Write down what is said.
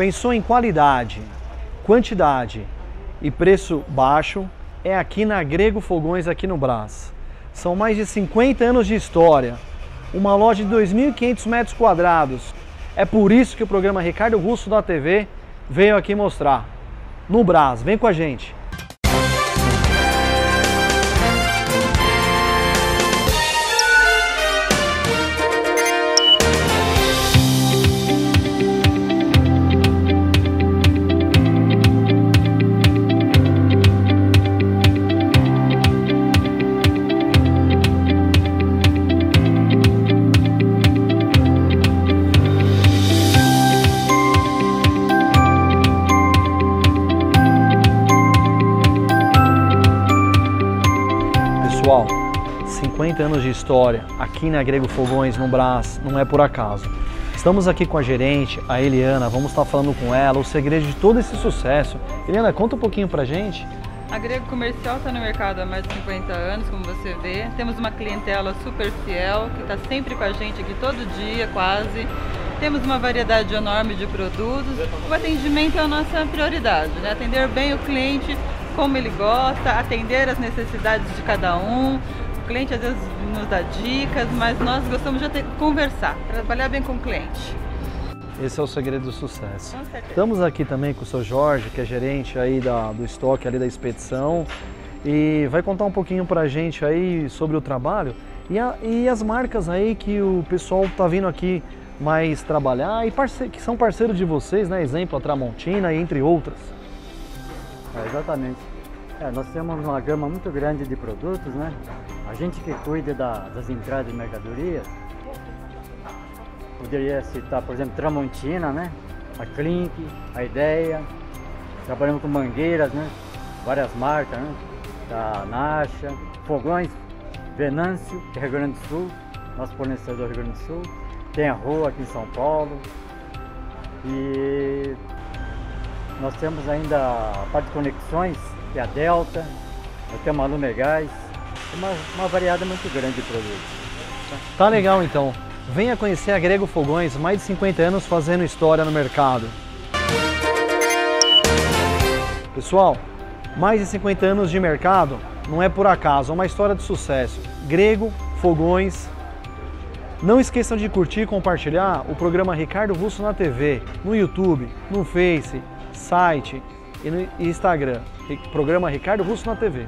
Pensou em qualidade, quantidade e preço baixo? É aqui na Grego Fogões, aqui no Brás. São mais de 50 anos de história, uma loja de 2.500 metros quadrados. É por isso que o programa Ricardo Russo da TV veio aqui mostrar. No Brás, vem com a gente. Pessoal, 50 anos de história aqui na Grego Fogões, no Brás, não é por acaso. Estamos aqui com a gerente, a Eliana, vamos estar falando com ela o segredo de todo esse sucesso. Eliana, conta um pouquinho pra gente. A Grego Comercial está no mercado há mais de 50 anos, como você vê. Temos uma clientela super fiel, que está sempre com a gente aqui todo dia, quase. Temos uma variedade enorme de produtos. O atendimento é a nossa prioridade, né? Atender bem o cliente como ele gosta, atender as necessidades de cada um. O cliente às vezes nos dá dicas, mas nós gostamos de conversar, trabalhar bem com o cliente. Esse é o segredo do sucesso. Estamos aqui também com o seu Jorge, que é gerente aí da, do estoque ali da expedição e vai contar um pouquinho pra gente aí sobre o trabalho e, a- e as marcas aí que o pessoal tá vindo aqui mais trabalhar e que são parceiros de vocês, né? Exemplo, a Tramontina entre outras. É, exatamente. É, nós temos uma gama muito grande de produtos, né? A gente que cuida da- das entradas de mercadorias, poderia citar, por exemplo, Tramontina, né? A Clink, a Ideia, trabalhamos com mangueiras, né? Várias marcas, né? Da Nacha, Fogões, Venâncio, que é Rio Grande do Sul, nosso fornecedor do Rio Grande do Sul, tem a Rua aqui em São Paulo, e nós temos ainda a parte de conexões, que é a Delta, nós temos a Lumegás, uma, uma variedade muito grande de produtos. Tá legal então. Venha conhecer a Grego Fogões, mais de 50 anos fazendo história no mercado. Pessoal, mais de 50 anos de mercado não é por acaso, é uma história de sucesso. Grego Fogões. Não esqueçam de curtir e compartilhar o programa Ricardo Russo na TV, no YouTube, no Face, site e no Instagram. Programa Ricardo Russo na TV.